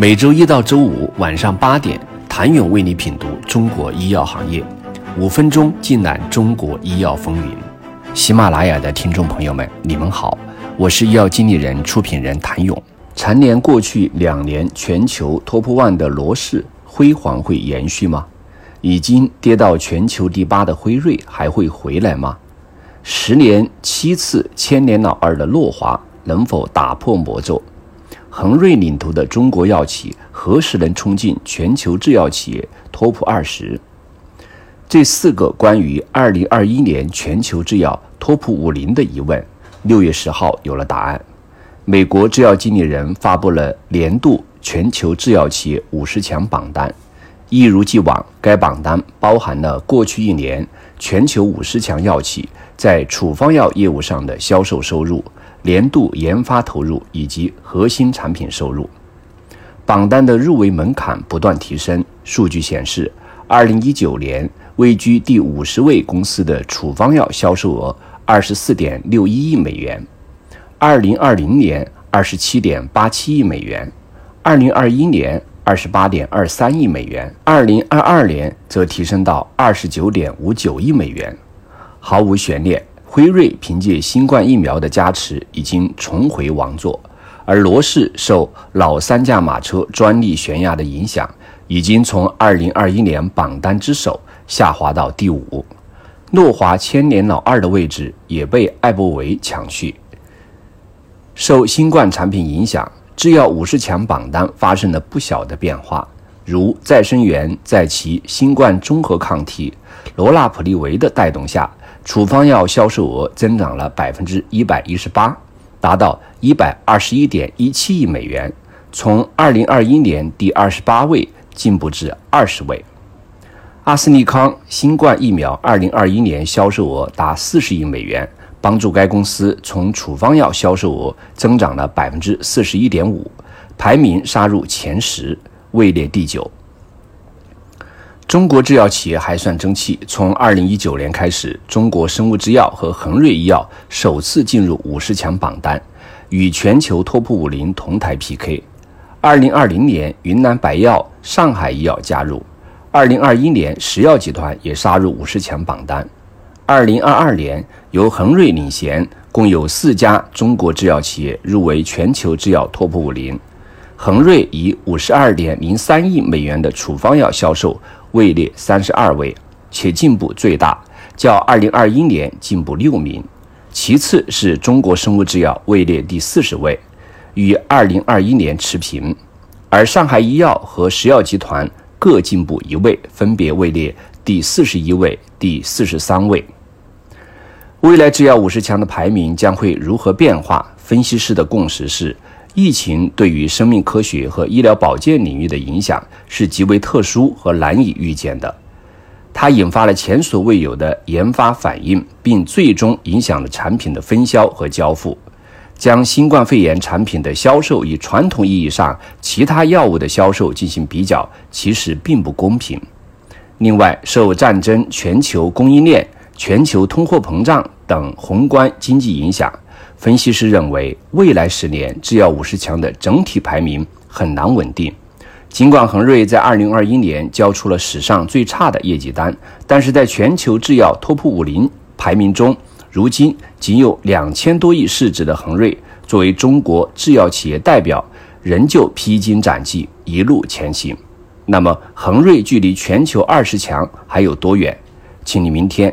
每周一到周五晚上八点，谭勇为你品读中国医药行业，五分钟尽览中国医药风云。喜马拉雅的听众朋友们，你们好，我是医药经理人、出品人谭勇。蝉联过去两年全球 Top One 的罗氏辉煌会延续吗？已经跌到全球第八的辉瑞还会回来吗？十年七次千年老二的诺华能否打破魔咒？恒瑞领头的中国药企何时能冲进全球制药企业 TOP 二十？这四个关于二零二一年全球制药 TOP 五零的疑问，六月十号有了答案。美国制药经理人发布了年度全球制药企业五十强榜单，一如既往，该榜单包含了过去一年全球五十强药企在处方药业务上的销售收入、年度研发投入以及核心产品收入。榜单的入围门槛不断提升。数据显示，二零一九年位居第五十位公司的处方药销售额二十四点六一亿美元。二零二零年二十七点八七亿美元，二零二一年二十八点二三亿美元，二零二二年则提升到二十九点五九亿美元。毫无悬念，辉瑞凭借新冠疫苗的加持已经重回王座，而罗氏受老三驾马车专利悬崖的影响，已经从二零二一年榜单之首下滑到第五。诺华千年老二的位置也被艾伯维抢去。受新冠产品影响，制药五十强榜单发生了不小的变化。如再生元在其新冠综合抗体罗纳普利维的带动下，处方药销售额增长了百分之一百一十八，达到一百二十一点一七亿美元，从二零二一年第二十八位进步至二十位。阿斯利康新冠疫苗二零二一年销售额达四十亿美元。帮助该公司从处方药销售额增长了百分之四十一点五，排名杀入前十，位列第九。中国制药企业还算争气，从二零一九年开始，中国生物制药和恒瑞医药首次进入五十强榜单，与全球 TOP 五零同台 PK。二零二零年，云南白药、上海医药加入；二零二一年，石药集团也杀入五十强榜单。二零二二年，由恒瑞领衔，共有四家中国制药企业入围全球制药 TOP 五零。恒瑞以五十二点零三亿美元的处方药销售位列三十二位，且进步最大，较二零二一年进步六名。其次是中国生物制药位列第四十位，与二零二一年持平。而上海医药和石药集团各进步一位，分别位列第四十一位、第四十三位。未来制药五十强的排名将会如何变化？分析师的共识是，疫情对于生命科学和医疗保健领域的影响是极为特殊和难以预见的。它引发了前所未有的研发反应，并最终影响了产品的分销和交付。将新冠肺炎产品的销售与传统意义上其他药物的销售进行比较，其实并不公平。另外，受战争、全球供应链。全球通货膨胀等宏观经济影响，分析师认为，未来十年制药五十强的整体排名很难稳定。尽管恒瑞在二零二一年交出了史上最差的业绩单，但是在全球制药 TOP 五零排名中，如今仅有两千多亿市值的恒瑞，作为中国制药企业代表，仍旧披荆斩棘，一路前行。那么，恒瑞距离全球二十强还有多远？请你明天。